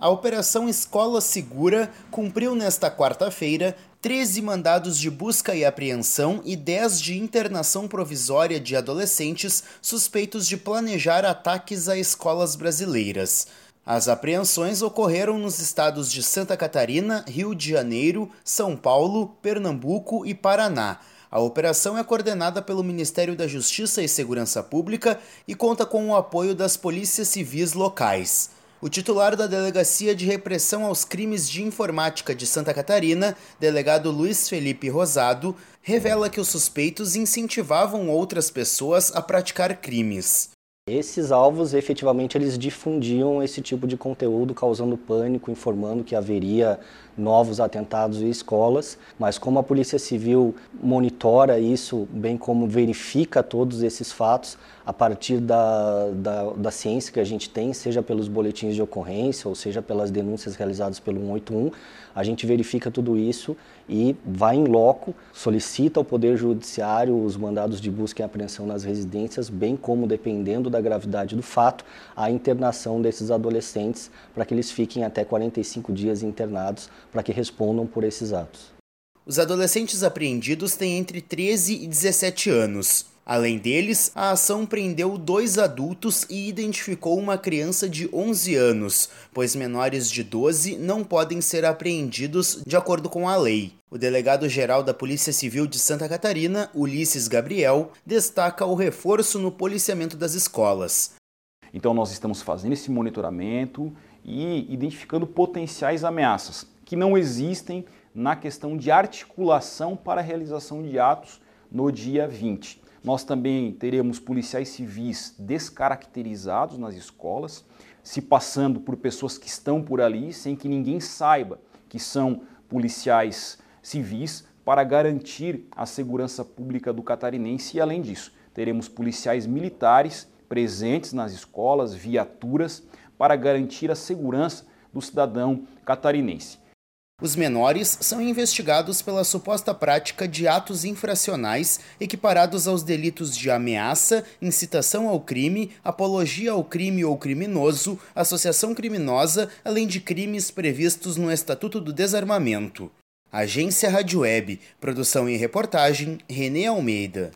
A Operação Escola Segura cumpriu nesta quarta-feira 13 mandados de busca e apreensão e 10 de internação provisória de adolescentes suspeitos de planejar ataques a escolas brasileiras. As apreensões ocorreram nos estados de Santa Catarina, Rio de Janeiro, São Paulo, Pernambuco e Paraná. A operação é coordenada pelo Ministério da Justiça e Segurança Pública e conta com o apoio das polícias civis locais. O titular da Delegacia de Repressão aos Crimes de Informática de Santa Catarina, delegado Luiz Felipe Rosado, revela que os suspeitos incentivavam outras pessoas a praticar crimes. Esses alvos, efetivamente, eles difundiam esse tipo de conteúdo, causando pânico, informando que haveria novos atentados em escolas, mas como a Polícia Civil monitora isso, bem como verifica todos esses fatos, a partir da, da, da ciência que a gente tem, seja pelos boletins de ocorrência ou seja pelas denúncias realizadas pelo 181, a gente verifica tudo isso e vai em loco, solicita ao Poder Judiciário os mandados de busca e apreensão nas residências, bem como, dependendo da gravidade do fato, a internação desses adolescentes para que eles fiquem até 45 dias internados para que respondam por esses atos. Os adolescentes apreendidos têm entre 13 e 17 anos. Além deles, a ação prendeu dois adultos e identificou uma criança de 11 anos, pois menores de 12 não podem ser apreendidos de acordo com a lei. O delegado-geral da Polícia Civil de Santa Catarina, Ulisses Gabriel, destaca o reforço no policiamento das escolas. Então, nós estamos fazendo esse monitoramento e identificando potenciais ameaças que não existem na questão de articulação para a realização de atos no dia 20. Nós também teremos policiais civis descaracterizados nas escolas, se passando por pessoas que estão por ali sem que ninguém saiba que são policiais civis para garantir a segurança pública do catarinense e além disso, teremos policiais militares presentes nas escolas, viaturas para garantir a segurança do cidadão catarinense. Os menores são investigados pela suposta prática de atos infracionais equiparados aos delitos de ameaça, incitação ao crime, apologia ao crime ou criminoso, associação criminosa, além de crimes previstos no Estatuto do Desarmamento. Agência Rádio Web, produção e reportagem Renê Almeida.